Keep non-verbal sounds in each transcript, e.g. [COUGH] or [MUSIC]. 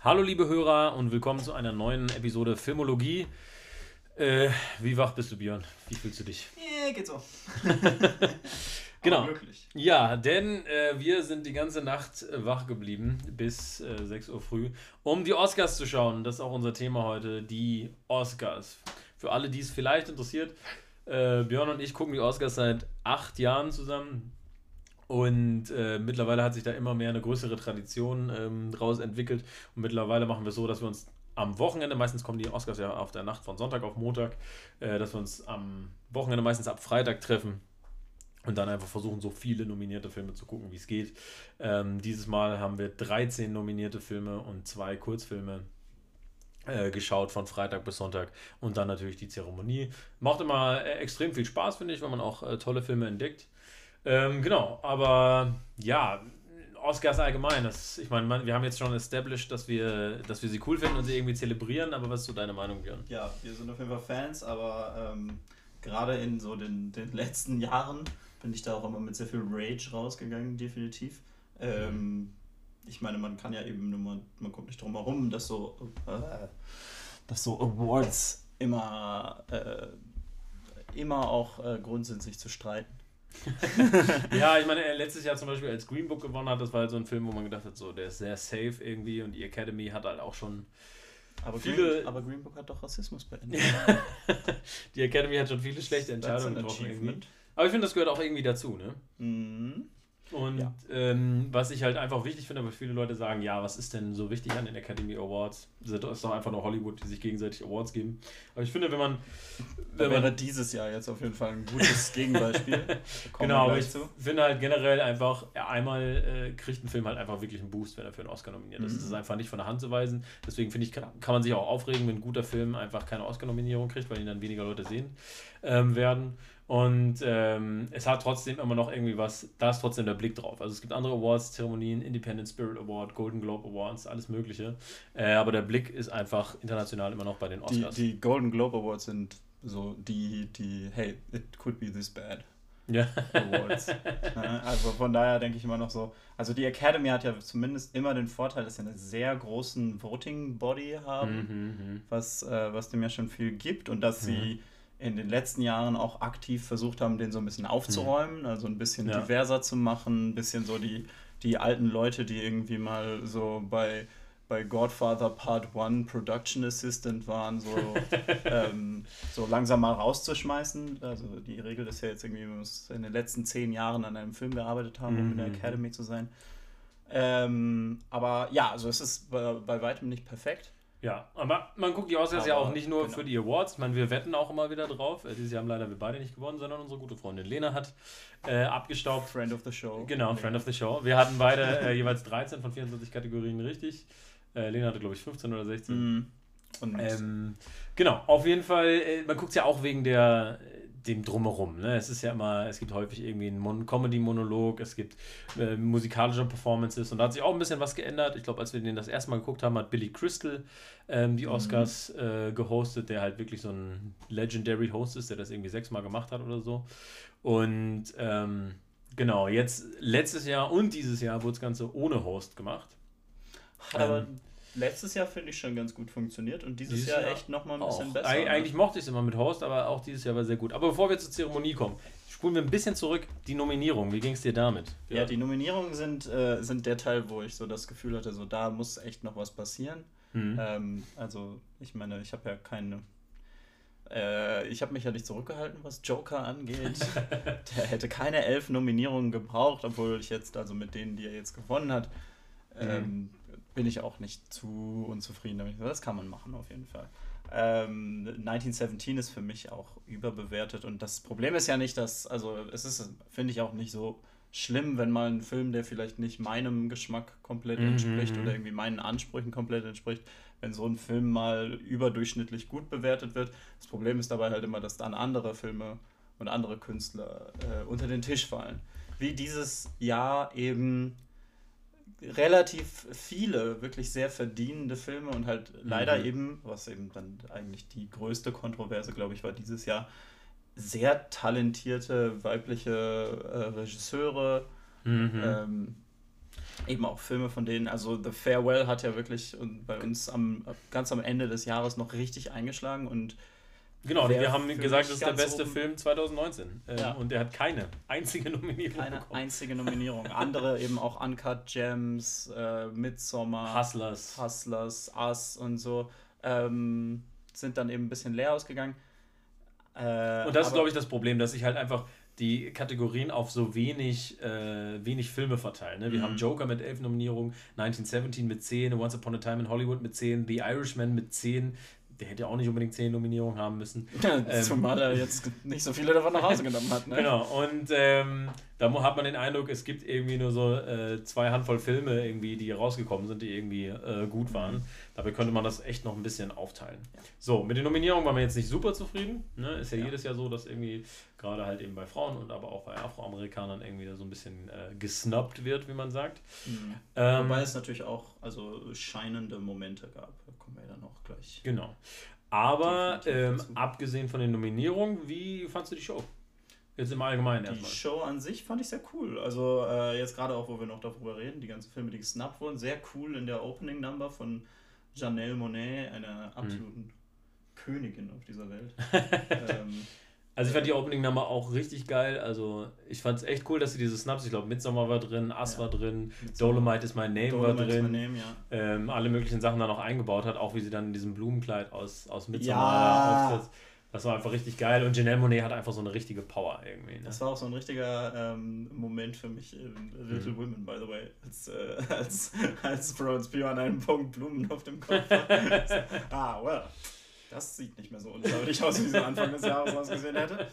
Hallo liebe Hörer und willkommen zu einer neuen Episode Filmologie. Äh, wie wach bist du, Björn? Wie fühlst du dich? Yeah, geht so. [LAUGHS] genau. Ja, denn äh, wir sind die ganze Nacht äh, wach geblieben bis äh, 6 Uhr früh, um die Oscars zu schauen. Das ist auch unser Thema heute, die Oscars. Für alle, die es vielleicht interessiert, äh, Björn und ich gucken die Oscars seit acht Jahren zusammen. Und äh, mittlerweile hat sich da immer mehr eine größere Tradition ähm, draus entwickelt. Und mittlerweile machen wir es so, dass wir uns am Wochenende, meistens kommen die Oscars ja auf der Nacht von Sonntag auf Montag, äh, dass wir uns am Wochenende meistens ab Freitag treffen und dann einfach versuchen, so viele nominierte Filme zu gucken, wie es geht. Ähm, dieses Mal haben wir 13 nominierte Filme und zwei Kurzfilme äh, geschaut von Freitag bis Sonntag und dann natürlich die Zeremonie. Macht immer äh, extrem viel Spaß, finde ich, wenn man auch äh, tolle Filme entdeckt. Ähm, genau, aber ja, Oscars allgemein, das, ich meine, wir haben jetzt schon established, dass wir, dass wir sie cool finden und sie irgendwie zelebrieren, aber was ist so deine Meinung, Björn? Ja, wir sind auf jeden Fall Fans, aber ähm, gerade in so den, den letzten Jahren bin ich da auch immer mit sehr viel Rage rausgegangen, definitiv. Ähm, ich meine, man kann ja eben nur mal, man kommt nicht drum herum, dass so, äh, dass so Awards immer, äh, immer auch äh, Grund sind, sich zu streiten. [LAUGHS] ja, ich meine, letztes Jahr zum Beispiel, als Green Book gewonnen hat, das war halt so ein Film, wo man gedacht hat, so, der ist sehr safe irgendwie und die Academy hat halt auch schon aber viele. Green, aber Green Book hat doch Rassismus beendet. [LAUGHS] die Academy hat schon viele schlechte Entscheidungen getroffen. Aber ich finde, das gehört auch irgendwie dazu, ne? Mhm. Und ja. ähm, was ich halt einfach wichtig finde, weil viele Leute sagen, ja, was ist denn so wichtig an den Academy Awards? Das ist doch einfach nur Hollywood, die sich gegenseitig Awards geben. Aber ich finde, wenn man... Wenn wäre dieses Jahr jetzt auf jeden Fall ein gutes [LAUGHS] Gegenbeispiel. genau, aber ich zu. finde halt generell einfach, einmal äh, kriegt ein Film halt einfach wirklich einen Boost, wenn er für einen Oscar nominiert ist. Mhm. Das ist einfach nicht von der Hand zu weisen. Deswegen finde ich, kann, kann, man sich auch aufregen, wenn ein guter Film einfach keine Oscar-Nominierung kriegt, weil ihn dann weniger Leute sehen ähm, werden. Und ähm, es hat trotzdem immer noch irgendwie was, da ist trotzdem der Blick drauf. Also es gibt andere Awards, Zeremonien, Independent Spirit Award, Golden Globe Awards, alles Mögliche. Äh, aber der Blick ist einfach international immer noch bei den Oscars. Die, die Golden Globe Awards sind so die, die, hey, it could be this bad. Ja. Awards. [LAUGHS] also von daher denke ich immer noch so, also die Academy hat ja zumindest immer den Vorteil, dass sie einen sehr großen Voting Body haben, mhm, mhm. was, äh, was dem ja schon viel gibt und dass mhm. sie in den letzten Jahren auch aktiv versucht haben, den so ein bisschen aufzuräumen, also ein bisschen ja. diverser zu machen, ein bisschen so die, die alten Leute, die irgendwie mal so bei, bei Godfather Part 1 Production Assistant waren, so, [LAUGHS] ähm, so langsam mal rauszuschmeißen. Also die Regel ist ja jetzt irgendwie, wir müssen in den letzten zehn Jahren an einem Film gearbeitet haben, um mhm. in der mhm. Academy zu sein. Ähm, aber ja, also es ist bei, bei weitem nicht perfekt. Ja, aber man guckt die Oscars aber, ja auch nicht nur genau. für die Awards. Ich meine, wir wetten auch immer wieder drauf. Äh, dieses Jahr haben leider wir beide nicht gewonnen, sondern unsere gute Freundin Lena hat äh, abgestaubt. Friend of the Show. Genau, Friend of the Show. Wir hatten beide äh, jeweils 13 von 24 Kategorien richtig. Äh, Lena hatte, glaube ich, 15 oder 16. Mm. Ähm, genau, auf jeden Fall, äh, man guckt es ja auch wegen der dem Drumherum. Ne? Es ist ja immer, es gibt häufig irgendwie einen Comedy-Monolog, es gibt äh, musikalische Performances und da hat sich auch ein bisschen was geändert. Ich glaube, als wir den das erste Mal geguckt haben, hat Billy Crystal ähm, die mhm. Oscars mhm. äh, gehostet, der halt wirklich so ein Legendary Host ist, der das irgendwie sechsmal gemacht hat oder so. Und ähm, genau, jetzt letztes Jahr und dieses Jahr wurde das Ganze ohne Host gemacht. Hat aber ähm, letztes Jahr finde ich schon ganz gut funktioniert und dieses, dieses Jahr, Jahr echt nochmal ein bisschen besser. Eig ne? eigentlich mochte ich es immer mit Host, aber auch dieses Jahr war sehr gut. Aber bevor wir zur Zeremonie kommen, spulen wir ein bisschen zurück. Die Nominierung, wie ging es dir damit? Ja, ja die Nominierungen sind, äh, sind der Teil, wo ich so das Gefühl hatte, so da muss echt noch was passieren. Mhm. Ähm, also, ich meine, ich habe ja keine. Äh, ich habe mich ja nicht zurückgehalten, was Joker angeht. [LAUGHS] der hätte keine elf Nominierungen gebraucht, obwohl ich jetzt, also mit denen, die er jetzt gewonnen hat, mhm. ähm, bin ich auch nicht zu unzufrieden damit. Das kann man machen auf jeden Fall. Ähm, 1917 ist für mich auch überbewertet und das Problem ist ja nicht, dass, also es ist, finde ich auch nicht so schlimm, wenn mal ein Film, der vielleicht nicht meinem Geschmack komplett mhm, entspricht mhm. oder irgendwie meinen Ansprüchen komplett entspricht, wenn so ein Film mal überdurchschnittlich gut bewertet wird. Das Problem ist dabei halt immer, dass dann andere Filme und andere Künstler äh, unter den Tisch fallen. Wie dieses Jahr eben relativ viele wirklich sehr verdienende Filme und halt leider mhm. eben, was eben dann eigentlich die größte Kontroverse, glaube ich, war dieses Jahr, sehr talentierte weibliche äh, Regisseure. Mhm. Ähm, eben auch Filme von denen, also The Farewell hat ja wirklich bei uns am, ganz am Ende des Jahres noch richtig eingeschlagen und Genau, wir haben gesagt, das ist der beste oben. Film 2019. Ähm, ja. Und er hat keine einzige [LAUGHS] Nominierung. Keine bekommen. einzige Nominierung. Andere eben auch Uncut Gems, äh, Midsommar, Hustlers, Hustlers, Us und so ähm, sind dann eben ein bisschen leer ausgegangen. Äh, und das ist, glaube ich, das Problem, dass ich halt einfach die Kategorien auf so wenig, äh, wenig Filme verteilen. Ne? Wir mhm. haben Joker mit elf Nominierungen, 1917 mit 10, Once Upon a Time in Hollywood mit 10, The Irishman mit 10, der hätte ja auch nicht unbedingt 10 Nominierungen haben müssen. Ja, ähm, zumal er jetzt nicht so viele davon nach Hause genommen hat. Ne? [LAUGHS] Genau, und ähm, da hat man den Eindruck, es gibt irgendwie nur so äh, zwei Handvoll Filme, irgendwie, die rausgekommen sind, die irgendwie äh, gut waren. Dabei könnte man das echt noch ein bisschen aufteilen. Ja. So, mit den Nominierungen waren wir jetzt nicht super zufrieden. Ne? Ist ja, ja, jedes Jahr so, dass irgendwie gerade halt eben bei Frauen und aber auch bei Afroamerikanern irgendwie so ein bisschen äh, gesnubbt wird, wie man sagt. Mhm. Ähm, Wobei es natürlich auch also scheinende Momente gab. Da kommen wir ja dann auch gleich. Genau. Aber ähm, abgesehen von den Nominierungen, wie fandst du die Show? Jetzt im Allgemeinen die erstmal. Die Show an sich fand ich sehr cool. Also äh, jetzt gerade auch, wo wir noch darüber reden, die ganzen Filme, die gesnappt wurden, sehr cool in der Opening Number von Janelle Monet, einer absoluten mhm. Königin auf dieser Welt. [LAUGHS] ähm, also ich fand die Opening Nummer auch richtig geil. Also ich fand es echt cool, dass sie diese Snaps, ich glaube Midsommar war drin, Ass ja. war drin, Dolomite is my name Dolomite war drin. Name, ja. ähm, alle möglichen Sachen da noch eingebaut hat, auch wie sie dann in diesem Blumenkleid aus, aus Midsommar ja. auftritt. Das war einfach richtig geil und Janelle Monet hat einfach so eine richtige Power irgendwie. Ne? Das war auch so ein richtiger ähm, Moment für mich in Little mhm. Women, by the way, als, äh, als, als Florence Pugh an einem Punkt Blumen auf dem Kopf hat. [LAUGHS] ah, well. Das sieht nicht mehr so unglaublich aus, wie es am Anfang des Jahres ausgesehen hätte.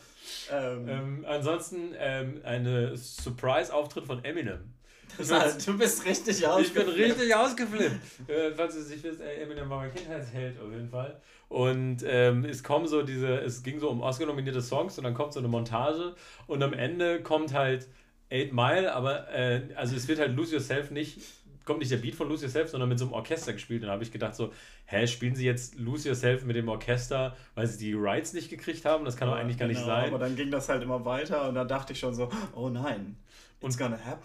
Ähm, ähm, ansonsten ähm, eine Surprise-Auftritt von Eminem. Heißt, du bist richtig ausgeflippt. Ich bin richtig ausgeflippt. äh, falls du nicht wisst, Eminem war mein Kindheitsheld auf jeden Fall. Und ähm, es kommen so diese, es ging so um Oscar-nominierte Songs und dann kommt so eine Montage und am Ende kommt halt Eight Mile, aber äh, also es wird halt Lose Yourself nicht, kommt nicht der Beat von Lose Yourself, sondern mit so einem Orchester gespielt. Und da habe ich gedacht so, hä, spielen sie jetzt Lose Yourself mit dem Orchester, weil sie die Rights nicht gekriegt haben? Das kann doch eigentlich gar genau, nicht sein. Aber dann ging das halt immer weiter und da dachte ich schon so, oh nein. Und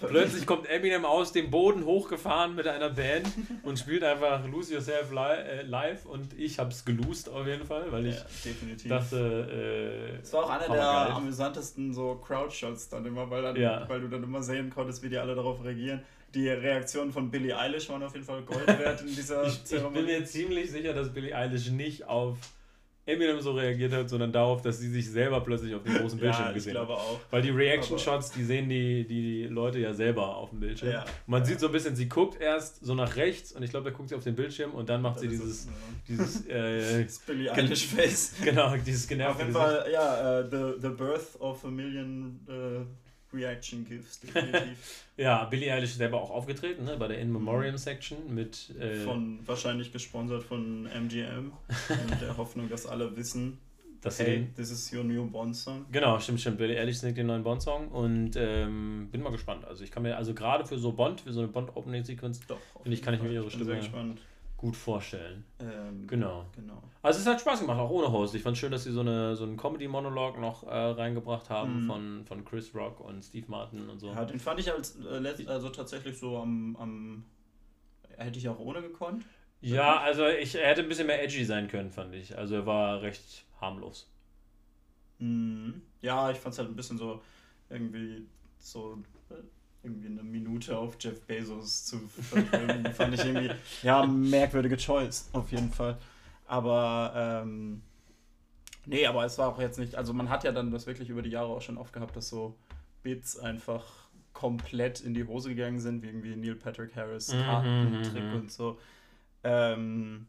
plötzlich kommt [LAUGHS] Eminem aus dem Boden hochgefahren mit einer Band und spielt einfach Lose Yourself äh, live und ich hab's gelost auf jeden Fall, weil ich ja, definitiv. dachte. Äh, es war auch einer der geil. amüsantesten so Crowdshots dann immer, weil, dann, ja. weil du dann immer sehen konntest, wie die alle darauf reagieren. Die Reaktionen von Billie Eilish waren auf jeden Fall Gold [LAUGHS] wert in dieser ich, Zeremonie. Ich bin mir ziemlich sicher, dass Billie Eilish nicht auf Eminem so reagiert hat, sondern darauf, dass sie sich selber plötzlich auf dem großen Bildschirm ja, gesehen hat. Auch. Weil die Reaction-Shots, die sehen die, die, Leute ja selber auf dem Bildschirm. Ja. Man ja. sieht so ein bisschen, sie guckt erst so nach rechts und ich glaube, da guckt sie auf den Bildschirm und dann macht das sie dieses, dieses [LAUGHS] äh, Billie Eilish Face. [LAUGHS] Genau, dieses genervte Auf jeden Fall, ja, uh, the, the Birth of a Million uh, Reaction GIFs, definitiv. [LAUGHS] ja, Billie Eilish ist selber auch aufgetreten, ne, bei der In Memoriam Section mit. Äh, von, wahrscheinlich gesponsert von MGM. mit der [LAUGHS] Hoffnung, dass alle wissen, dass hey, this is your new Bond-Song. Genau, stimmt, stimmt. Billie Eilish singt den neuen Bond-Song und ähm, bin mal gespannt. Also ich kann mir, also gerade für so Bond, für so eine Bond-Opening-Sequenz, finde ich, kann ich mir ihre Stimme. Sehr gespannt gut vorstellen. Ähm, genau. genau. Also es hat Spaß gemacht, auch ohne Host. Ich fand es schön, dass sie so, eine, so einen Comedy-Monolog noch äh, reingebracht haben mhm. von, von Chris Rock und Steve Martin und so. Ja, den fand ich als äh, also tatsächlich so am, am hätte ich auch ohne gekonnt. Ja, also ich, er hätte ein bisschen mehr edgy sein können, fand ich. Also er war recht harmlos. Mhm. Ja, ich fand es halt ein bisschen so irgendwie so irgendwie eine Minute auf Jeff Bezos zu verfilmen, fand ich irgendwie, ja, merkwürdige Choice, auf jeden Fall. Aber, ähm, nee, aber es war auch jetzt nicht, also man hat ja dann das wirklich über die Jahre auch schon oft gehabt, dass so Bits einfach komplett in die Hose gegangen sind, wie irgendwie Neil Patrick Harris, mhm, Kartentrick mhm, und so. Ähm,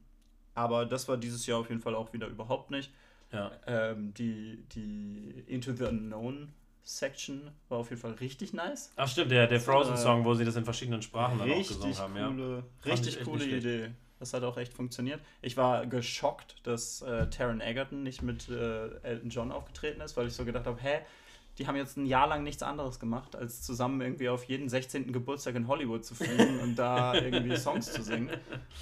aber das war dieses Jahr auf jeden Fall auch wieder überhaupt nicht. Ja. Ähm, die, die Into the Unknown Section war auf jeden Fall richtig nice. Ach stimmt, der, der Frozen-Song, wo sie das in verschiedenen Sprachen dann auch gesungen haben. Coole, ja. Richtig coole Idee. Das hat auch echt funktioniert. Ich war geschockt, dass äh, Taron Egerton nicht mit äh, Elton John aufgetreten ist, weil ich so gedacht habe, hä, die haben jetzt ein Jahr lang nichts anderes gemacht, als zusammen irgendwie auf jeden 16. Geburtstag in Hollywood zu fliegen und da irgendwie Songs zu singen.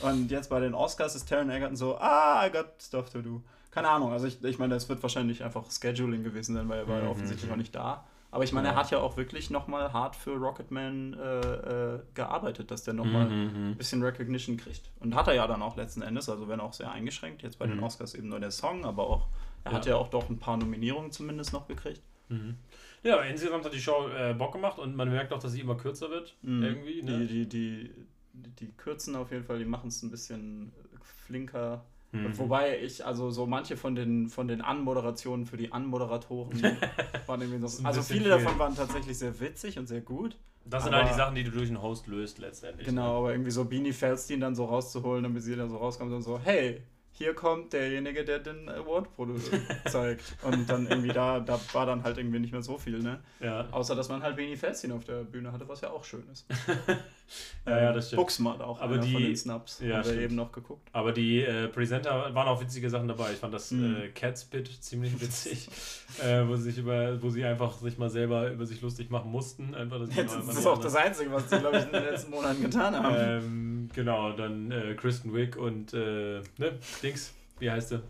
Und jetzt bei den Oscars ist Taron Egerton so, ah, I got stuff to do keine Ahnung, also ich, ich meine, es wird wahrscheinlich einfach Scheduling gewesen sein, weil er war ja mhm. offensichtlich auch nicht da. Aber ich meine, ja. er hat ja auch wirklich nochmal hart für Rocketman äh, äh, gearbeitet, dass der nochmal mhm, mhm, ein bisschen Recognition kriegt. Und hat er ja dann auch letzten Endes, also wenn auch sehr eingeschränkt, jetzt bei mhm. den Oscars eben nur der Song, aber auch, er ja. hat ja auch doch ein paar Nominierungen zumindest noch gekriegt. Mhm. Ja, insgesamt hat die Show äh, Bock gemacht und man merkt auch, dass sie immer kürzer wird. Mhm. Irgendwie, ne? Die, die, die, die kürzen auf jeden Fall, die machen es ein bisschen flinker. Mhm. Wobei ich, also so manche von den, von den Anmoderationen für die Anmoderatoren [LAUGHS] waren irgendwie so. Also viele viel. davon waren tatsächlich sehr witzig und sehr gut. Das sind halt die Sachen, die du durch einen Host löst letztendlich. Genau, ne? aber irgendwie so Beanie Feldstein dann so rauszuholen, damit sie dann so rauskommt und so, hey, hier kommt derjenige, der den Award [LAUGHS] zeigt. Und dann irgendwie da, da war dann halt irgendwie nicht mehr so viel, ne? Ja. Außer, dass man halt Beni Felsin auf der Bühne hatte, was ja auch schön ist. [LAUGHS] ja, ja, das stimmt. Buxmart auch, aber die, von den Snaps. Ja, haben wir eben noch geguckt. Aber die äh, Presenter waren auch witzige Sachen dabei. Ich fand das mhm. äh, Cats Pit ziemlich [LAUGHS] witzig, äh, wo, sich über, wo sie einfach sich mal selber über sich lustig machen mussten. Einfach, das, das ist auch das Einzige, was sie, glaube ich, in den letzten Monaten getan haben. Ähm, genau, dann äh, Kristen Wick und äh, ne, Dings, wie heißt sie?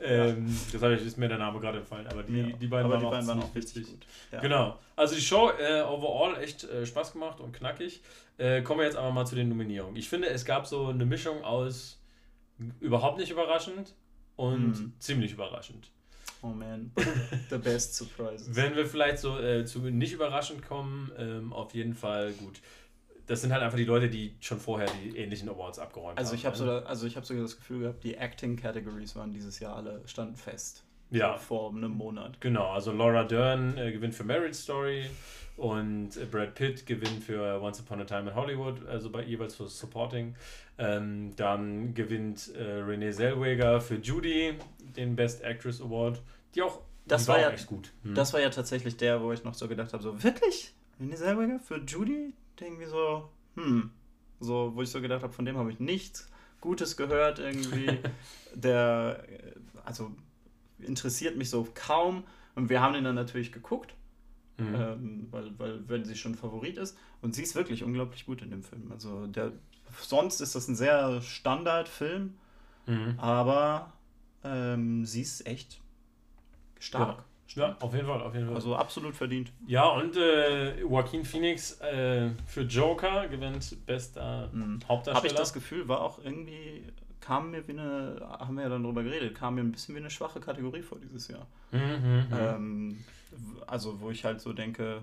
Ähm, ja. Das ist mir der Name gerade entfallen, aber die, ja. die beiden, aber waren, die beiden waren auch witzig. Ja. Genau. Also die Show äh, overall echt äh, Spaß gemacht und knackig. Äh, kommen wir jetzt aber mal zu den Nominierungen. Ich finde, es gab so eine Mischung aus überhaupt nicht überraschend und mhm. ziemlich überraschend. Oh man, the best surprises. Wenn wir vielleicht so äh, zu nicht überraschend kommen, ähm, auf jeden Fall gut das sind halt einfach die Leute, die schon vorher die ähnlichen Awards abgeräumt also haben. Ich hab ne? so, also ich habe sogar das Gefühl gehabt, die Acting-Categories waren dieses Jahr alle, standen fest. Ja. So vor einem Monat. Genau, also Laura Dern äh, gewinnt für Marriage Story und äh, Brad Pitt gewinnt für Once Upon a Time in Hollywood, also bei jeweils für Supporting. Ähm, dann gewinnt äh, Renee Zellweger für Judy den Best Actress Award, die auch das die war, war ja echt gut. Hm. Das war ja tatsächlich der, wo ich noch so gedacht habe, so wirklich? Renee Zellweger für Judy? Irgendwie so, hm, so, wo ich so gedacht habe, von dem habe ich nichts Gutes gehört irgendwie. [LAUGHS] der, also interessiert mich so kaum. Und wir haben den dann natürlich geguckt, mhm. ähm, weil, weil, wenn sie schon Favorit ist. Und sie ist wirklich unglaublich gut in dem Film. Also der, sonst ist das ein sehr Standardfilm, mhm. aber ähm, sie ist echt stark. Ja. Ja, auf jeden Fall, auf jeden Fall. Also absolut verdient. Ja, und äh, Joaquin Phoenix äh, für Joker gewinnt bester mhm. Hauptdarsteller. Habe ich das Gefühl, war auch irgendwie, kam mir wie eine, haben wir ja dann drüber geredet, kam mir ein bisschen wie eine schwache Kategorie vor dieses Jahr. Mhm, mhm, mhm. ähm, also, wo ich halt so denke,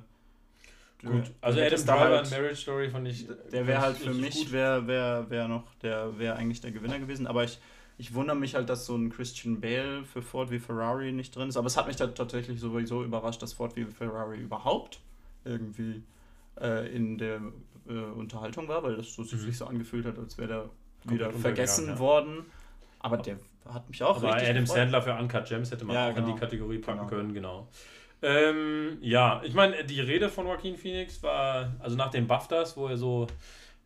Gut, also Adam Driver halt, Marriage Story fand ich. Der wäre halt für mich, wäre wär, wär noch, der wäre eigentlich der Gewinner gewesen, aber ich ich wundere mich halt, dass so ein Christian Bale für Ford wie Ferrari nicht drin ist. Aber es hat mich dann tatsächlich sowieso überrascht, dass Ford wie Ferrari überhaupt irgendwie äh, in der äh, Unterhaltung war, weil das so, mhm. sich so angefühlt hat, als wäre der wieder vergessen ja. worden. Aber der hat mich auch Aber richtig Adam gefreut. Sandler für Uncut Gems hätte man ja, auch genau. in die. Kategorie packen genau. können, genau. Ähm, ja, ich meine, die Rede von Joaquin Phoenix war, also nach den BAFTAs, wo er so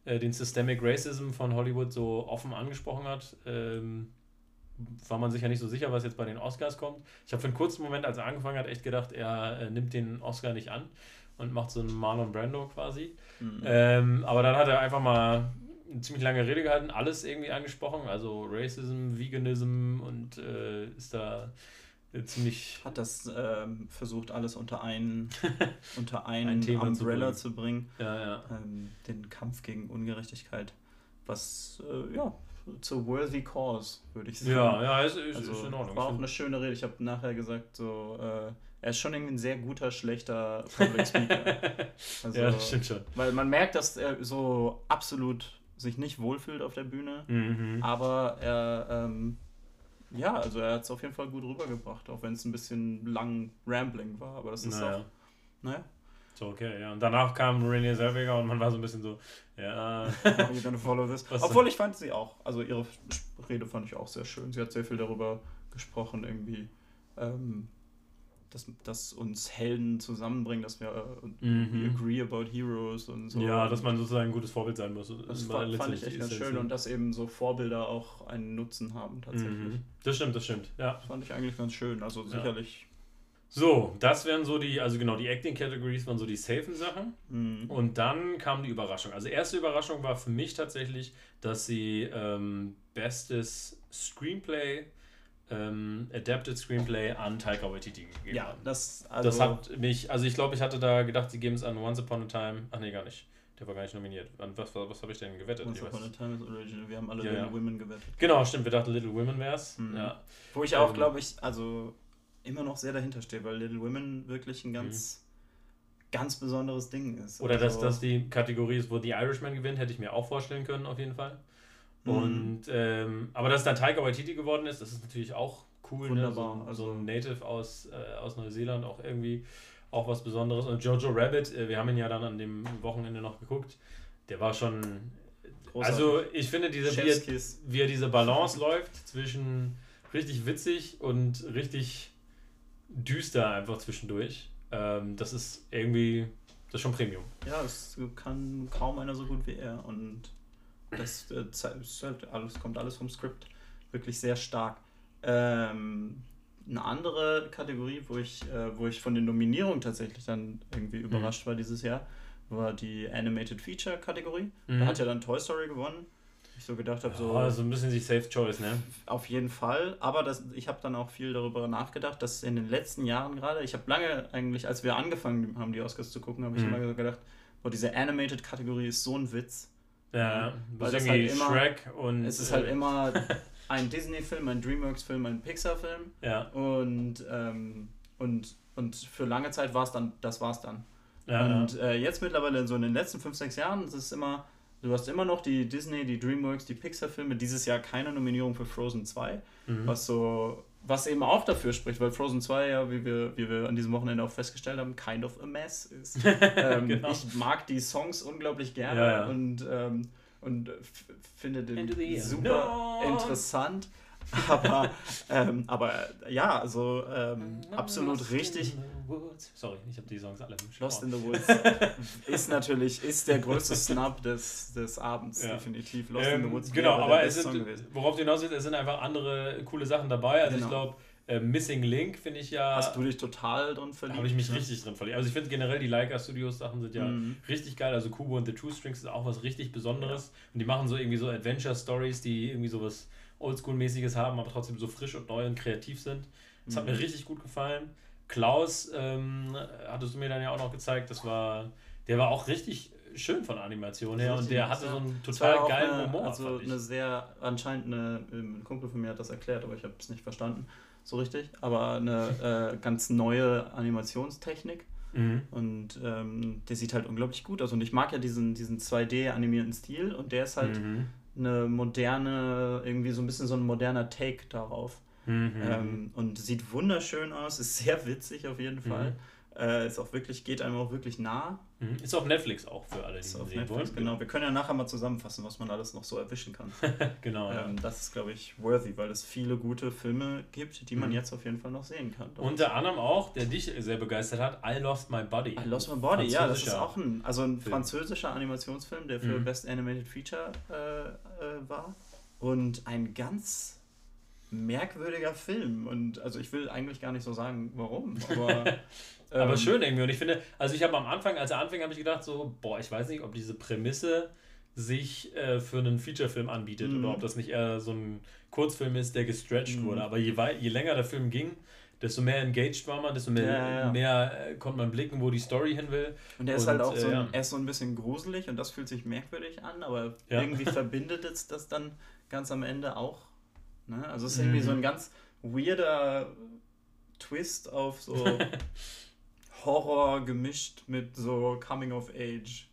äh, den Systemic Racism von Hollywood so offen angesprochen hat, ähm, war man sich ja nicht so sicher, was jetzt bei den Oscars kommt. Ich habe für einen kurzen Moment, als er angefangen hat, echt gedacht, er äh, nimmt den Oscar nicht an und macht so einen Marlon Brando quasi. Mhm. Ähm, aber dann hat er einfach mal eine ziemlich lange Rede gehalten, alles irgendwie angesprochen, also Racism, Veganism und äh, ist da ziemlich. Hat das ähm, versucht, alles unter einen, [LAUGHS] unter einen ein Umbrella zu bringen. Zu bringen. Ja, ja. Ähm, den Kampf gegen Ungerechtigkeit. Was, äh, ja, zu worthy cause, würde ich sagen. Ja, ja, ist, ist, also, ist in Ordnung. War auch eine schöne Rede. Ich habe nachher gesagt, so, äh, er ist schon irgendwie ein sehr guter, schlechter Public Speaker. [LAUGHS] also, ja, das stimmt schon. Weil man merkt, dass er so absolut sich nicht wohlfühlt auf der Bühne, mhm. aber er ähm, ja, also er hat es auf jeden Fall gut rübergebracht, auch wenn es ein bisschen lang Rambling war, aber das ist naja. auch. Naja. So, okay, ja. Und danach kam Renee Zellweger und man war so ein bisschen so, ja. [LAUGHS] You're gonna follow this. Obwohl ich fand sie auch, also ihre Rede fand ich auch sehr schön. Sie hat sehr viel darüber gesprochen, irgendwie, ähm, dass, dass uns Helden zusammenbringen, dass wir äh, mhm. agree about heroes und so. Ja, dass man sozusagen ein gutes Vorbild sein muss. Das fand, fand ich echt ganz schön und dass eben so Vorbilder auch einen Nutzen haben tatsächlich. Mhm. Das stimmt, das stimmt, ja. Das fand ich eigentlich ganz schön, also ja. sicherlich. So, das wären so die, also genau, die Acting Categories waren so die safen Sachen. Mhm. Und dann kam die Überraschung. Also erste Überraschung war für mich tatsächlich, dass sie ähm, bestes Screenplay ähm, Adapted Screenplay an Taika Waititi gegeben ja, haben. Das, also das hat mich, also ich glaube, ich hatte da gedacht, sie geben es an Once Upon a Time. Ach nee, gar nicht. Der war gar nicht nominiert. An was, was, was habe ich denn gewettet? Once Upon a Time ist Original. Wir haben alle ja, Little ja. Women gewettet. Genau, stimmt. Wir dachten, Little Women wäre es. Mhm. Ja. Wo ich auch, ähm, glaube ich, also immer noch sehr dahinter stehe, weil Little Women wirklich ein ganz, mhm. ganz besonderes Ding ist. Oder also, dass das die Kategorie ist, wo The Irishman gewinnt, hätte ich mir auch vorstellen können, auf jeden Fall. Mhm. Und ähm, aber dass dann Taika Waititi geworden ist, das ist natürlich auch cool. Wunderbar. Ne? So, also so ein Native aus, äh, aus Neuseeland auch irgendwie auch was Besonderes. Und Jojo Rabbit, äh, wir haben ihn ja dann an dem Wochenende noch geguckt, der war schon. Großartig. Also ich finde, diese, wie, er, wie er diese Balance läuft zwischen richtig witzig und richtig düster einfach zwischendurch. Ähm, das ist irgendwie, das ist schon Premium. Ja, es kann kaum einer so gut wie er. Und das, das halt alles, kommt alles vom Skript wirklich sehr stark. Ähm, eine andere Kategorie, wo ich, äh, wo ich von den Nominierungen tatsächlich dann irgendwie mhm. überrascht war dieses Jahr, war die Animated Feature Kategorie. Mhm. Da hat ja dann Toy Story gewonnen. Ich so gedacht habe, so. Oh, so ein bisschen sich Safe Choice, ne? Auf jeden Fall. Aber das, ich habe dann auch viel darüber nachgedacht, dass in den letzten Jahren gerade, ich habe lange eigentlich, als wir angefangen haben, die Oscars zu gucken, habe ich mhm. immer gedacht, boah, diese Animated Kategorie ist so ein Witz. Ja, weil das halt immer, Shrek und. Es ist halt äh, immer [LAUGHS] ein Disney-Film, ein DreamWorks-Film, ein Pixar-Film. Ja. Und, ähm, und, und für lange Zeit war es dann, das war's dann. Ja, und äh, jetzt mittlerweile so in den letzten 5, 6 Jahren ist es immer, du hast immer noch die Disney, die DreamWorks, die Pixar-Filme. Dieses Jahr keine Nominierung für Frozen 2, mhm. was so was eben auch dafür spricht, weil Frozen 2 ja, wie wir, wie wir an diesem Wochenende auch festgestellt haben, kind of a mess ist. [LAUGHS] ähm, genau. Ich mag die Songs unglaublich gerne ja, ja. und ähm, und finde den super no. interessant. [LAUGHS] Aber, ähm, aber ja, also ähm, absolut richtig. Sorry, ich habe die Songs alle im Lost in the Woods [LAUGHS] ist natürlich ist der größte Snub des, des Abends, ja. definitiv. Lost ähm, in the Woods. Genau, aber es sind, worauf du hinaus willst, es sind einfach andere coole Sachen dabei. Also genau. ich glaube, äh, Missing Link finde ich ja. Hast du dich total drin verliebt? Habe ich mich ne? richtig drin verliebt. Also ich finde generell die Leica Studios Sachen sind ja mhm. richtig geil. Also Kubo und The Two Strings ist auch was richtig Besonderes. Ja. Und die machen so irgendwie so Adventure Stories, die irgendwie sowas Oldschool-mäßiges haben, aber trotzdem so frisch und neu und kreativ sind. Das mhm. hat mir mhm. richtig gut gefallen. Klaus ähm, hattest du mir dann ja auch noch gezeigt, das war, der war auch richtig schön von Animation her und der hatte so einen total geilen eine, Humor. Also eine sehr, anscheinend eine, ein Kumpel von mir hat das erklärt, aber ich habe es nicht verstanden so richtig, aber eine äh, [LAUGHS] ganz neue Animationstechnik. Mhm. Und ähm, der sieht halt unglaublich gut aus. Und ich mag ja diesen, diesen 2D-animierten Stil und der ist halt mhm. Eine moderne, irgendwie so ein bisschen so ein moderner Take darauf. Mhm. Ähm, und sieht wunderschön aus, ist sehr witzig auf jeden Fall. Äh, ist auch wirklich, geht einem auch wirklich nah. Mhm. Ist auf Netflix auch für alle, die ist auf sehen Netflix, wollen. Genau, wir können ja nachher mal zusammenfassen, was man alles noch so erwischen kann. [LAUGHS] genau. Ähm. Das ist, glaube ich, worthy, weil es viele gute Filme gibt, die man mhm. jetzt auf jeden Fall noch sehen kann. Unter anderem auch, der dich sehr begeistert hat, I Lost My Body. I Lost My Body, ja, das ist auch ein, also ein Film. französischer Animationsfilm, der für mhm. Best Animated Feature äh, äh, war. Und ein ganz merkwürdiger Film. Und also ich will eigentlich gar nicht so sagen, warum, [LAUGHS] aber Aber ähm, schön irgendwie. Und ich finde, also ich habe am Anfang, als er anfing, habe ich gedacht, so, boah, ich weiß nicht, ob diese Prämisse sich äh, für einen Featurefilm anbietet mhm. oder ob das nicht eher so ein Kurzfilm ist, der gestretched mhm. wurde. Aber je, je länger der Film ging, desto mehr engaged war man, desto mehr, ja, ja. mehr äh, konnte man blicken, wo die Story hin will. Und er ist halt auch so, äh, er ist so ein bisschen gruselig und das fühlt sich merkwürdig an, aber ja. irgendwie [LAUGHS] verbindet es das dann ganz am Ende auch. Ne? Also es ist irgendwie so ein mhm. ganz weirder Twist auf so [LAUGHS] Horror gemischt mit so Coming of Age.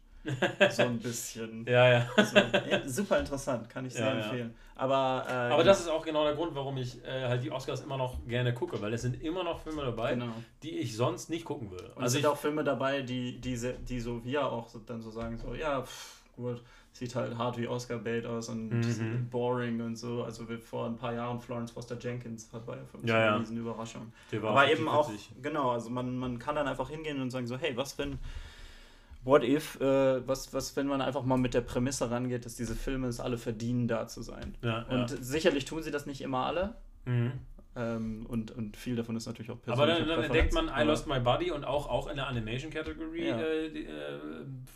So ein bisschen. [LAUGHS] ja, ja. So, super interessant, kann ich sehr ja, empfehlen. Aber, äh, Aber das ist auch genau der Grund, warum ich äh, halt die Oscars immer noch gerne gucke, weil es sind immer noch Filme dabei, genau. die ich sonst nicht gucken würde. Und also es sind auch Filme dabei, die, die, die so wir auch dann so sagen, so, ja, pff, gut, sieht halt hart wie Oscar Bait aus und mhm. boring und so. Also wir vor ein paar Jahren Florence Foster Jenkins hat war ja für uns ja, eine Überraschung. Aber eben auch, genau, also man, man kann dann einfach hingehen und sagen so, hey, was wenn, what if, äh, was, was wenn man einfach mal mit der Prämisse rangeht, dass diese Filme es alle verdienen, da zu sein. Ja, und sicherlich tun sie das nicht immer alle. Mhm. Ähm, und, und viel davon ist natürlich auch persönlich. Aber dann, dann entdeckt man I Lost My Body und auch, auch in der Animation-Kategorie ja. äh, äh,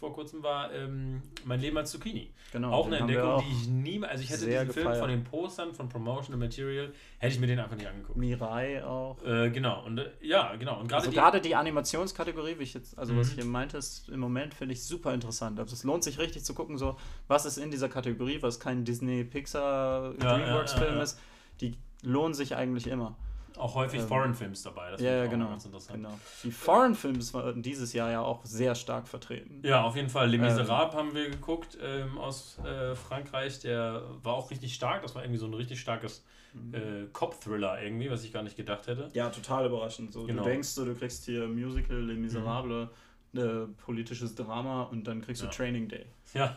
vor kurzem war ähm, Mein Leben als Zucchini. Genau, auch eine Entdeckung, auch die ich nie, also ich hätte diesen gefeiert. Film von den Postern, von Promotional Material, hätte ich mir den einfach nicht angeguckt. Mirai auch. Äh, genau, und äh, ja, genau. Und gerade also die, gerade die Animationskategorie, wie ich jetzt, also mhm. was ich eben meinte, ist im Moment finde ich super interessant. Also es lohnt sich richtig zu gucken, so, was ist in dieser Kategorie, was kein Disney, Pixar, Dreamworks-Film ja, ja, ist. Die lohnen sich eigentlich immer. Auch häufig ähm, Foreign Films dabei. Das ja, ja genau, genau. Die Foreign Films waren dieses Jahr ja auch sehr stark vertreten. Ja, auf jeden Fall. Les Miserables ähm, haben wir geguckt ähm, aus äh, Frankreich. Der war auch richtig stark. Das war irgendwie so ein richtig starkes mhm. äh, Cop-Thriller irgendwie, was ich gar nicht gedacht hätte. Ja, total überraschend. So, genau. Du denkst so, du kriegst hier Musical Les Miserables. Mhm äh, politisches Drama und dann kriegst du Training Day. Ja,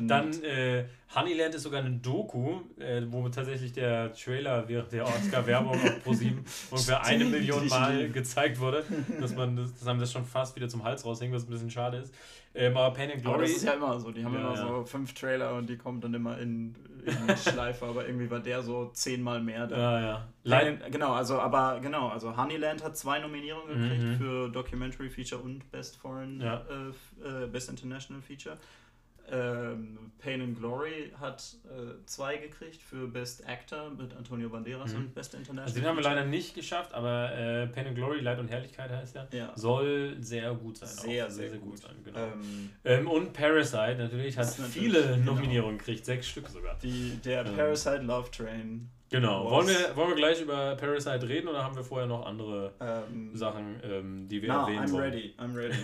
dann äh, Honeyland ist sogar eine Doku, äh, wo tatsächlich der Trailer während der Oscar-Werbung auf Pro7 [LAUGHS] ungefähr eine Million Mal [LAUGHS] gezeigt wurde. Dass man das, das haben das schon fast wieder zum Hals raushängt, was ein bisschen schade ist. Ähm, aber Pain and Glory. Aber das ist ja immer so. Die haben ja, immer ja. so fünf Trailer und die kommen dann immer in, in [LAUGHS] Schleife, aber irgendwie war der so zehnmal mehr. Da. Ja, ja. Pain, genau, also, aber genau, also Honeyland hat zwei Nominierungen gekriegt mhm. für Documentary Feature und Best Foreign, ja. äh, äh Best International Feature. Ähm, Pain and Glory hat äh, zwei gekriegt für Best Actor mit Antonio Banderas mhm. und Best International. Also den haben wir leider nicht geschafft, aber äh, Pain and Glory, Leid und Herrlichkeit heißt er, ja. soll sehr gut sein. Sehr, sehr, sehr, gut. sein, genau. Ähm, ähm, und Parasite natürlich hat viele natürlich, genau. Nominierungen gekriegt, sechs Stück sogar. Die, der ähm, Parasite Love Train. Genau. Wollen wir, wollen wir gleich über Parasite reden oder haben wir vorher noch andere ähm, Sachen, ähm, die wir na, erwähnen I'm wollen? Ready, I'm ready.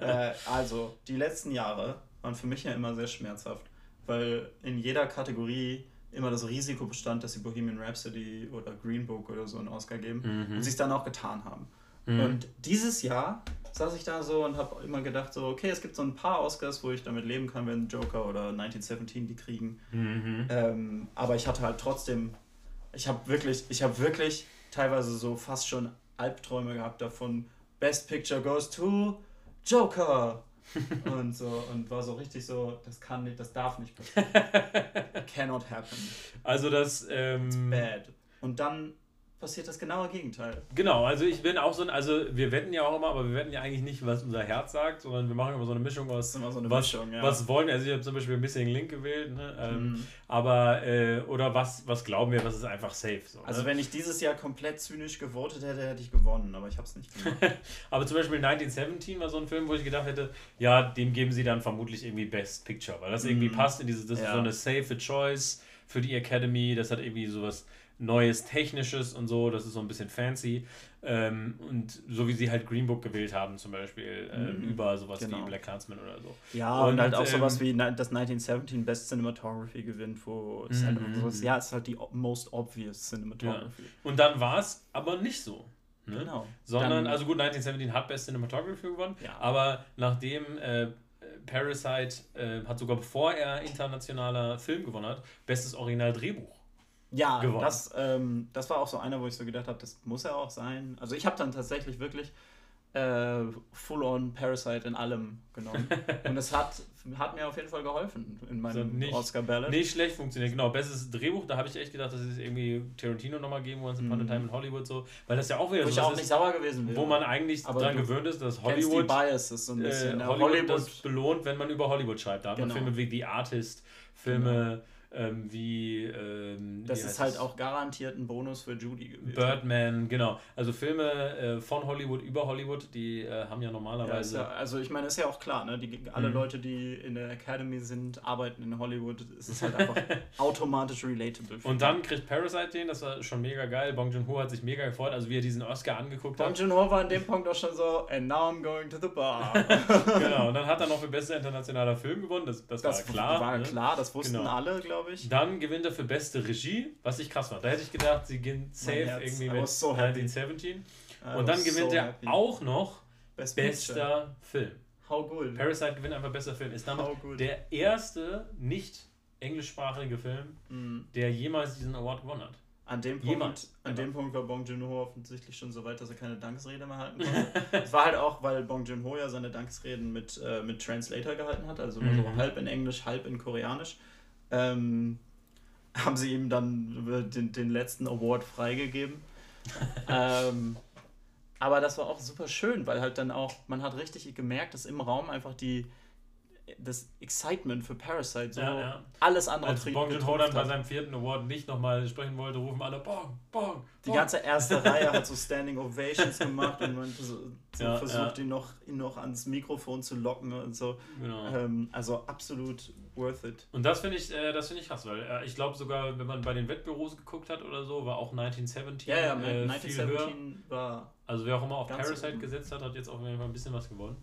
[LAUGHS] äh, also, die letzten Jahre waren für mich ja immer sehr schmerzhaft, weil in jeder Kategorie immer das Risiko bestand, dass sie Bohemian Rhapsody oder Green Book oder so einen Oscar geben mhm. und sie es dann auch getan haben. Mhm. Und dieses Jahr saß ich da so und habe immer gedacht, so, okay, es gibt so ein paar Oscars, wo ich damit leben kann, wenn Joker oder 1917 die kriegen. Mhm. Ähm, aber ich hatte halt trotzdem, ich habe wirklich, ich habe wirklich teilweise so fast schon Albträume gehabt davon, Best Picture goes to Joker [LAUGHS] und so und war so richtig so, das kann nicht, das darf nicht passieren. [LAUGHS] Cannot happen. Also das ähm, It's bad. Und dann passiert das genaue Gegenteil. Genau, also ich bin auch so ein, also wir wetten ja auch immer, aber wir wetten ja eigentlich nicht, was unser Herz sagt, sondern wir machen immer so eine Mischung aus, so eine was, Mischung, ja. was wollen, also ich habe zum Beispiel ein bisschen Link gewählt, ne? Ähm, mhm. aber, äh, oder was, was glauben wir, was ist einfach safe. So, also ne? wenn ich dieses Jahr komplett zynisch gewotet hätte, hätte ich gewonnen, aber ich habe es nicht gemacht. [LAUGHS] aber zum Beispiel 1917 war so ein Film, wo ich gedacht hätte, ja, dem geben sie dann vermutlich irgendwie Best Picture, weil das mhm. irgendwie passt in diese, das ja. ist so eine safe Choice für die Academy, das hat irgendwie sowas Neues Technisches und so, das ist so ein bisschen fancy. Ähm, und so wie sie halt Green Book gewählt haben, zum Beispiel, ähm, mhm. über sowas genau. wie Black Clansman oder so. Ja, und, und halt auch ähm, sowas wie das 1917 Best Cinematography gewinnt, wo es halt mhm. so, ja, es ist halt die most obvious Cinematography. Ja. Und dann war es aber nicht so. Ne? Genau. Sondern, dann, also gut, 1917 hat Best Cinematography gewonnen, ja. aber nachdem äh, Parasite äh, hat sogar bevor er internationaler Film gewonnen hat, bestes Original Drehbuch ja, das, ähm, das war auch so einer, wo ich so gedacht habe, das muss ja auch sein. Also ich habe dann tatsächlich wirklich äh, Full-on Parasite in allem genommen. [LAUGHS] Und es hat, hat mir auf jeden Fall geholfen in meinem also Oscar-Ballot. Nicht schlecht funktioniert, genau. Bestes Drehbuch, da habe ich echt gedacht, dass es irgendwie Tarantino nochmal geben, Once Upon a mhm. Time in Hollywood so. Weil das ja auch wieder wo so ich auch nicht sauer gewesen wäre. Wo man eigentlich daran gewöhnt ist, dass Hollywood, die Bias ist so ein bisschen. Äh, Hollywood, Hollywood, das belohnt, wenn man über Hollywood schreibt. Da hat genau. man Filme wie The Artist, Filme... Genau ähm, wie. Ähm, das wie ist halt das? auch garantiert ein Bonus für Judy gewesen. Birdman, genau. Also Filme äh, von Hollywood über Hollywood, die äh, haben ja normalerweise. Ja, ja, also ich meine, ist ja auch klar, ne? Die, alle mhm. Leute, die in der Academy sind, arbeiten in Hollywood. Es ist halt einfach [LAUGHS] automatisch relatable. Und dann kriegt Parasite den, das war schon mega geil. Bong Joon-ho hat sich mega gefreut, also wie er diesen Oscar angeguckt Bong hat. Bong Joon-ho war an dem Punkt auch schon so, and now I'm going to the bar. [LAUGHS] genau, und dann hat er noch für bester internationaler Film gewonnen, das, das, das war klar. war ne? klar, das wussten genau. alle, glaube ich. Dann gewinnt er für beste Regie, was ich krass fand. Da hätte ich gedacht, sie gehen safe irgendwie mit so 1917. Und dann gewinnt so er happy. auch noch Best bester. Film. How good. Parasite gewinnt einfach bester Film. Ist damit der erste nicht englischsprachige Film, mm. der jemals diesen Award gewonnen hat. An dem Punkt, Jemand. an dem Punkt war Bong Joon-ho offensichtlich schon so weit, dass er keine Dankesrede mehr halten konnte. Es war halt auch, weil Bong Joon-ho ja seine Dankesreden mit, äh, mit Translator gehalten hat, also mhm. so halb in Englisch, halb in Koreanisch. Ähm, [LAUGHS] haben sie ihm dann den, den letzten Award freigegeben. [LAUGHS] ähm, aber das war auch super schön, weil halt dann auch, man hat richtig gemerkt, dass im Raum einfach die, das Excitement für Parasite so ja, ja. alles andere Als Bong Joon-ho dann bei seinem vierten Award nicht nochmal sprechen wollte, rufen alle Bong, Bong, Die ganze erste [LAUGHS] Reihe hat so Standing Ovations gemacht und man so, so ja, versucht, Ihn, noch, ihn noch ans Mikrofon zu locken und so. Genau. Ähm, also absolut worth it. Und das finde ich, äh, das ich krass, weil äh, ich glaube sogar, wenn man bei den Wettbüros geguckt hat oder so, war auch 1917 ja, ja, äh, 1917 war also wer auch immer auf Parasite gesetzt hat, hat jetzt auf jeden Fall ein bisschen was gewonnen.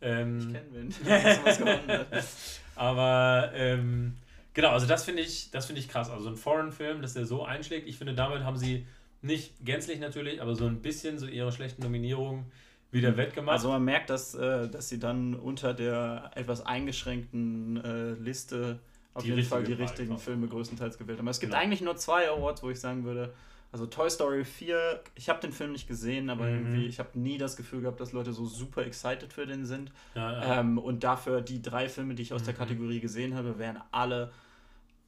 Ähm, ich kenne [LAUGHS] hat. Aber ähm, genau, also das finde ich, das ich krass. Also ein Foreign-Film, dass der so einschlägt. Ich finde, damit haben sie nicht gänzlich natürlich, aber so ein bisschen so ihre schlechten Nominierungen wieder wettgemacht. Also man merkt, dass, äh, dass sie dann unter der etwas eingeschränkten äh, Liste auf die jeden Fall die richtigen Filme größtenteils gewählt haben. Es gibt genau. eigentlich nur zwei Awards, wo ich sagen würde, also Toy Story 4, ich habe den Film nicht gesehen, aber mhm. irgendwie, ich habe nie das Gefühl gehabt, dass Leute so super excited für den sind. Ja, ja. Ähm, und dafür die drei Filme, die ich aus mhm. der Kategorie gesehen habe, wären alle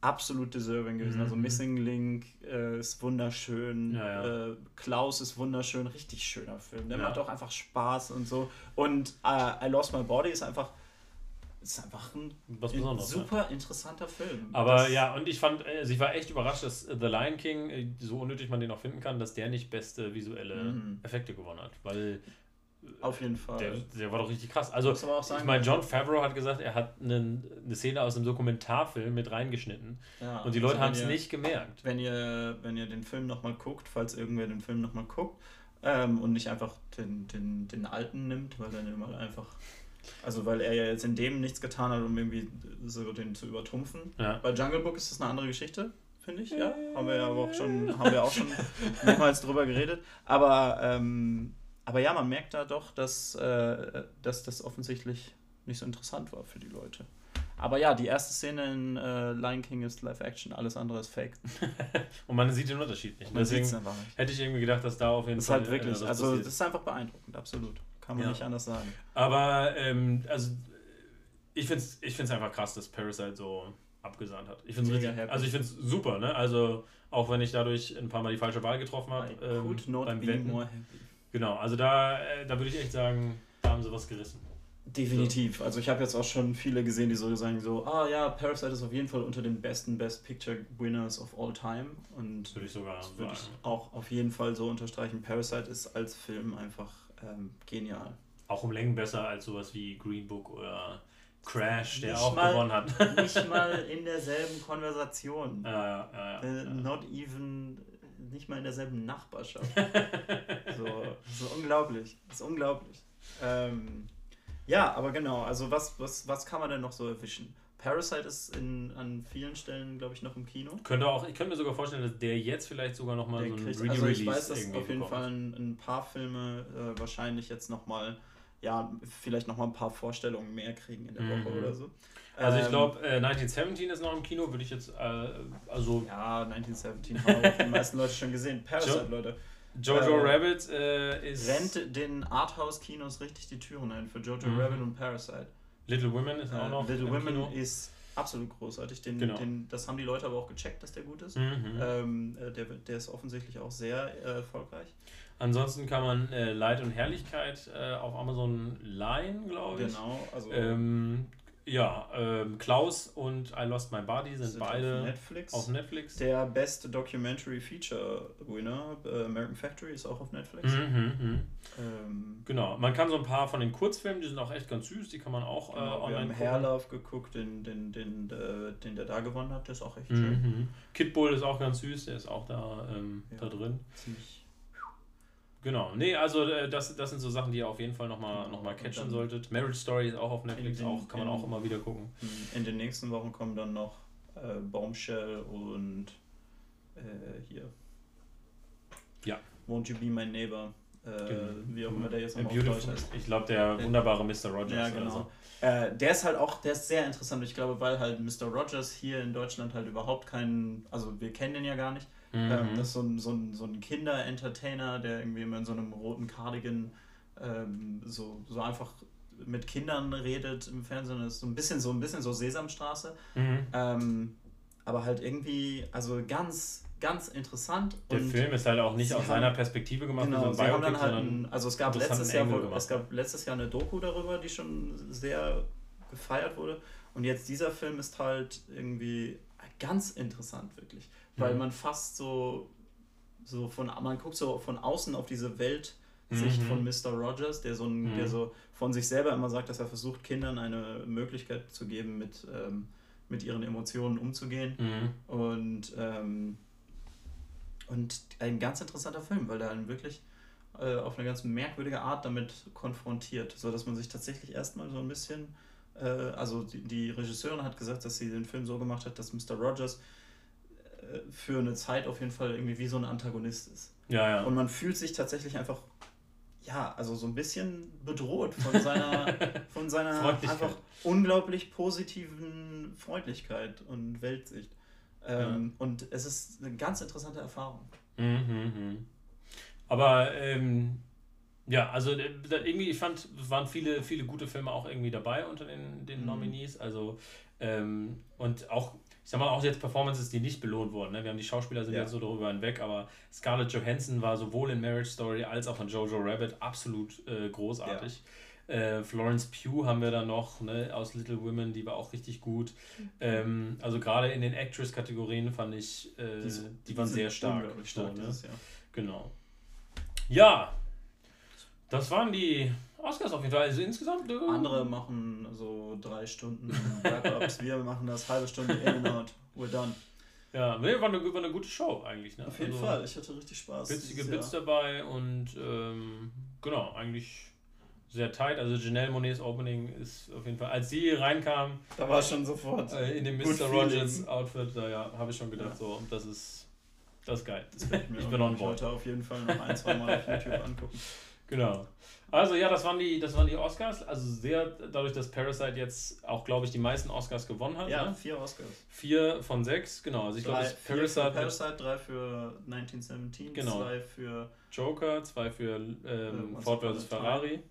absolut deserving gewesen. Also mhm. Also Missing Link äh, ist wunderschön, ja, äh, Klaus ist wunderschön, richtig schöner Film. Der macht auch einfach Spaß und so. Und äh, I Lost My Body ist einfach ist einfach ein, super ja. interessanter Film. Aber das ja, und ich fand, also ich war echt überrascht, dass The Lion King, äh, so unnötig man den auch finden kann, dass der nicht beste visuelle mhm. Effekte gewonnen hat. Weil äh, auf jeden Fall. Der, der war doch richtig krass. Also, ich meine, John Favreau hat gesagt, er hat eine, eine Szene aus einem Dokumentarfilm mit reingeschnitten. Ja, und die Leute also haben es nicht gemerkt. Wenn ihr, wenn ihr den Film nochmal guckt, falls irgendwer den Film nochmal guckt, ähm, und nicht einfach den, den, den alten nimmt, weil dann immer einfach also weil er ja jetzt in dem nichts getan hat, um irgendwie so den zu übertrumpfen. Ja. Bei Jungle Book ist das eine andere Geschichte, finde ich. Ja, haben wir ja auch schon, haben wir auch schon [LAUGHS] mehrmals drüber geredet. Aber, ähm, aber ja, man merkt da doch, dass, äh, dass das offensichtlich nicht so interessant war für die Leute. Aber ja, die erste Szene in äh, Lion King ist Live-Action, alles andere ist Fake. [LAUGHS] und man sieht den Unterschied nicht. Man Deswegen einfach nicht. hätte ich irgendwie gedacht, dass da auf jeden das Fall. Ist halt wirklich, äh, also das ist einfach beeindruckend, absolut. Kann man ja. nicht anders sagen. Aber, ähm, also, ich finde es ich find's einfach krass, dass Parasite so abgesahnt hat. Ich finde es also ich finde es super, ne? Also, auch wenn ich dadurch ein paar Mal die falsche Wahl getroffen habe. Ähm, beim Wetten. Genau, also da, äh, da würde ich echt sagen, da haben sie was gerissen. Definitiv. Also ich habe jetzt auch schon viele gesehen, die so sagen so, ah ja, Parasite ist auf jeden Fall unter den besten Best Picture Winners of all time. Und würde ich sogar würde ich auch auf jeden Fall so unterstreichen. Parasite ist als Film einfach ähm, genial. Auch um Längen besser als sowas wie Green Book oder Crash, der nicht auch mal, gewonnen hat. [LAUGHS] nicht [LAUGHS] mal in derselben Konversation. Ja, ja, ja, uh, not even, nicht mal in derselben Nachbarschaft. [LAUGHS] so, so unglaublich. Das ist unglaublich. Ähm, ja, aber genau, also was, was, was kann man denn noch so erwischen? Parasite ist in, an vielen Stellen, glaube ich, noch im Kino. Könnte auch, ich könnte mir sogar vorstellen, dass der jetzt vielleicht sogar nochmal so ein Re-Release Also ich weiß, dass auf jeden bekommt. Fall ein, ein, paar Filme äh, wahrscheinlich jetzt nochmal, ja, vielleicht nochmal ein paar Vorstellungen mehr kriegen in der mhm. Woche oder so. Also ich glaube, ähm, äh, 1917 ist noch im Kino, würde ich jetzt, äh, also... Ja, 1917 haben die meisten Leute schon gesehen. Parasite, Leute. Jojo äh, Rabbit äh, ist... Rennt den Arthouse-Kinos richtig die Türen ein für Jojo mhm. Rabbit und Parasite. Little Women ist auch äh, noch. Little Women Kino. ist absolut großartig. Den, genau. den, das haben die Leute aber auch gecheckt, dass der gut ist. Mhm. Ähm, äh, der, der ist offensichtlich auch sehr äh, erfolgreich. Ansonsten kann man äh, Leid und Herrlichkeit äh, auf Amazon leihen, glaube ich. Genau, also. Ähm, ja, ähm, Klaus und I Lost My Body sind, sind beide auf Netflix. auf Netflix. Der beste Documentary Feature Winner, äh, American Factory, ist auch auf Netflix. Mhm, mh. ähm, genau, man kann so ein paar von den Kurzfilmen, die sind auch echt ganz süß, die kann man auch genau, äh, online Wir haben Hairlove geguckt, den, den, den, den, äh, den der da gewonnen hat, der ist auch echt mhm. schön. Kid Bull ist auch ganz süß, der ist auch da, ähm, ja, da drin. Ziemlich Genau, nee, also äh, das, das sind so Sachen, die ihr auf jeden Fall nochmal noch mal catchen solltet. Marriage Story ist auch auf Netflix, den, auch, kann man in, auch immer wieder gucken. In den nächsten Wochen kommen dann noch äh, Bombshell und äh, hier. Ja. Won't You Be My Neighbor? Äh, genau. Wie auch immer der jetzt nochmal auf heißt. Ich glaube, der wunderbare Mr. Rogers. Ja, genau. So. Äh, der ist halt auch, der ist sehr interessant. Ich glaube, weil halt Mr. Rogers hier in Deutschland halt überhaupt keinen, also wir kennen den ja gar nicht. Ähm, mhm. Ähm, das ist so ein, so ein, so ein Kinder-Entertainer, der irgendwie immer in so einem roten Cardigan ähm, so, so einfach mit Kindern redet im Fernsehen. Das ist so ein bisschen so ein bisschen so Sesamstraße. Mhm. Ähm, aber halt irgendwie, also ganz, ganz interessant. Der Film ist halt auch nicht aus seiner Perspektive gemacht, genau, so ein Biopic, halt ein, also es gab letztes Jahr, es gab letztes Jahr eine Doku darüber, die schon sehr gefeiert wurde. Und jetzt dieser Film ist halt irgendwie ganz interessant, wirklich. Weil mhm. man fast so, so von, man guckt so von außen auf diese Weltsicht mhm. von Mr. Rogers, der so, ein, mhm. der so von sich selber immer sagt, dass er versucht, Kindern eine Möglichkeit zu geben, mit, ähm, mit ihren Emotionen umzugehen. Mhm. Und, ähm, und ein ganz interessanter Film, weil er einen wirklich äh, auf eine ganz merkwürdige Art damit konfrontiert, sodass man sich tatsächlich erstmal so ein bisschen äh, also die, die Regisseurin hat gesagt, dass sie den Film so gemacht hat, dass Mr. Rogers für eine Zeit auf jeden Fall irgendwie wie so ein Antagonist ist. Ja, ja. Und man fühlt sich tatsächlich einfach, ja, also so ein bisschen bedroht von seiner, [LAUGHS] von seiner einfach unglaublich positiven Freundlichkeit und Weltsicht. Ähm, ja. Und es ist eine ganz interessante Erfahrung. Mhm, mhm. Aber ähm, ja, also äh, irgendwie, ich fand, es waren viele, viele gute Filme auch irgendwie dabei unter den, den mhm. Nominees. Also, ähm, und auch, ich sag mal, auch jetzt Performances, die nicht belohnt wurden. Ne? Wir haben die Schauspieler sind ja. jetzt so darüber hinweg, aber Scarlett Johansson war sowohl in Marriage Story als auch in Jojo Rabbit absolut äh, großartig. Ja. Äh, Florence Pugh haben wir da noch ne, aus Little Women, die war auch richtig gut. Mhm. Ähm, also gerade in den Actress-Kategorien fand ich, äh, die, die, waren sehr stark. stark ne? dieses, ja. Genau. Ja, das waren die Oscars auf jeden Fall. Also insgesamt. Äh, Andere machen so drei Stunden Wrap-Ups. Wir machen das halbe Stunde in and out. We're done. Ja, nee, war, eine, war eine gute Show eigentlich. Ne? Auf jeden also, Fall, ich hatte richtig Spaß. Witzige Bits dabei und ähm, genau, eigentlich sehr tight. Also Janelle Monets Opening ist auf jeden Fall, als sie reinkam. Da war schon sofort. Äh, in dem Mr. Rogers Outfit, da ja, habe ich schon gedacht, ja. so, das ist, das ist geil. Das ich, ich bin on board. Ich heute auf jeden Fall noch ein, zwei Mal auf YouTube angucken. [LAUGHS] Genau. Also ja, das waren die, das waren die Oscars. Also sehr dadurch, dass Parasite jetzt auch, glaube ich, die meisten Oscars gewonnen hat. Ja, ne? vier Oscars. Vier von sechs, genau. Also ich glaube, Parasite, Parasite, drei für 1917, genau. zwei für Joker, zwei für ähm, Ford vs. Ferrari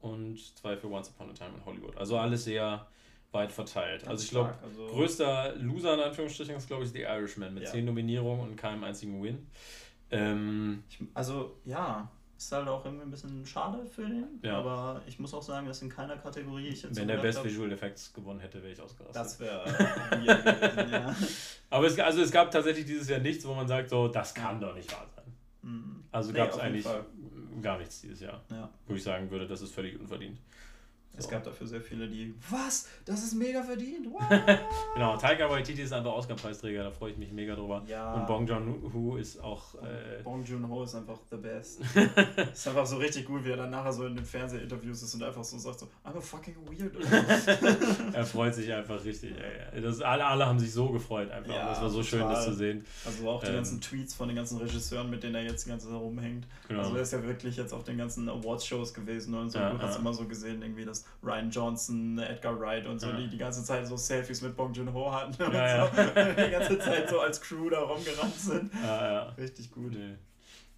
und zwei für Once Upon a Time in Hollywood. Also alles sehr weit verteilt. Ganz also ich glaube, also größter Loser in Anführungsstrichen ist, glaube ich, The Irishman mit ja. zehn Nominierungen und keinem einzigen Win. Ähm, ich, also ja, ist halt auch irgendwie ein bisschen schade für den. Ja. Aber ich muss auch sagen, dass in keiner Kategorie ich jetzt. Wenn so der Best Visual Effects gewonnen hätte, wäre ich ausgerastet. Das wäre [LAUGHS] gewesen, ja. [LAUGHS] Aber es, also es gab tatsächlich dieses Jahr nichts, wo man sagt, so, das kann ja. doch nicht wahr sein. Mhm. Also nee, gab es eigentlich gar nichts dieses Jahr. Ja. Wo ich sagen würde, das ist völlig unverdient. Es gab dafür sehr viele, die, was? Das ist mega verdient. [LAUGHS] genau, Taika Waititi ist einfach Oscar-Preisträger, da freue ich mich mega drüber. Ja. Und Bong Joon-ho ist auch... Äh Bong Joon-ho ist einfach the best. [LAUGHS] ist einfach so richtig gut, wie er dann nachher so in den Fernsehinterviews ist und einfach so sagt so, I'm a fucking weird. [LAUGHS] er freut sich einfach richtig. Ey. Das, alle, alle haben sich so gefreut einfach. Ja, das war so total. schön, das zu sehen. Also auch die ähm, ganzen Tweets von den ganzen Regisseuren, mit denen er jetzt die ganze Zeit rumhängt. Genau. Also er ist ja wirklich jetzt auf den ganzen Awards-Shows gewesen und so. Ja, du hast immer so gesehen, irgendwie, dass Ryan Johnson, Edgar Wright und so, ja. die die ganze Zeit so Selfies mit Bong Joon-ho hatten und ja, so, [LAUGHS] die ganze Zeit so als Crew da rumgerannt sind. Richtig gut. Nee.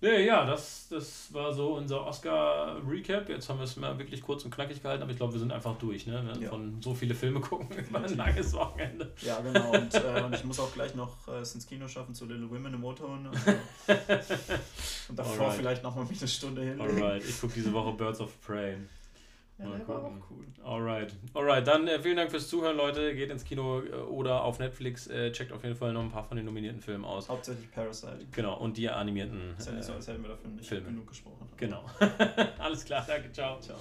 Nee, ja, das, das war so unser Oscar-Recap. Jetzt haben wir es mal wirklich kurz und knackig gehalten, aber ich glaube, wir sind einfach durch. Ne? Wir ja. von so viele Filme gucken, [LAUGHS] über ein langes Wochenende. Ja, genau. Und, äh, und, ich muss auch gleich noch äh, ins Kino schaffen zu Little Women im O-Ton. Und, [LAUGHS] und davor Alright. vielleicht nochmal eine Stunde hin. Alright, ich gucke diese Woche Birds of Prey. Ja, Mal gucken. Auch cool. Alright. Alright, dann äh, vielen Dank fürs Zuhören, Leute. Geht ins Kino äh, oder auf Netflix. Äh, checkt auf jeden Fall noch ein paar von den nominierten Filmen aus. Hauptsächlich Parasite. Genau, und die animierten. Ist ja nicht so, als hätten wir dafür nicht Filme. genug gesprochen. Genau. [LAUGHS] Alles klar, danke, ciao. Ciao.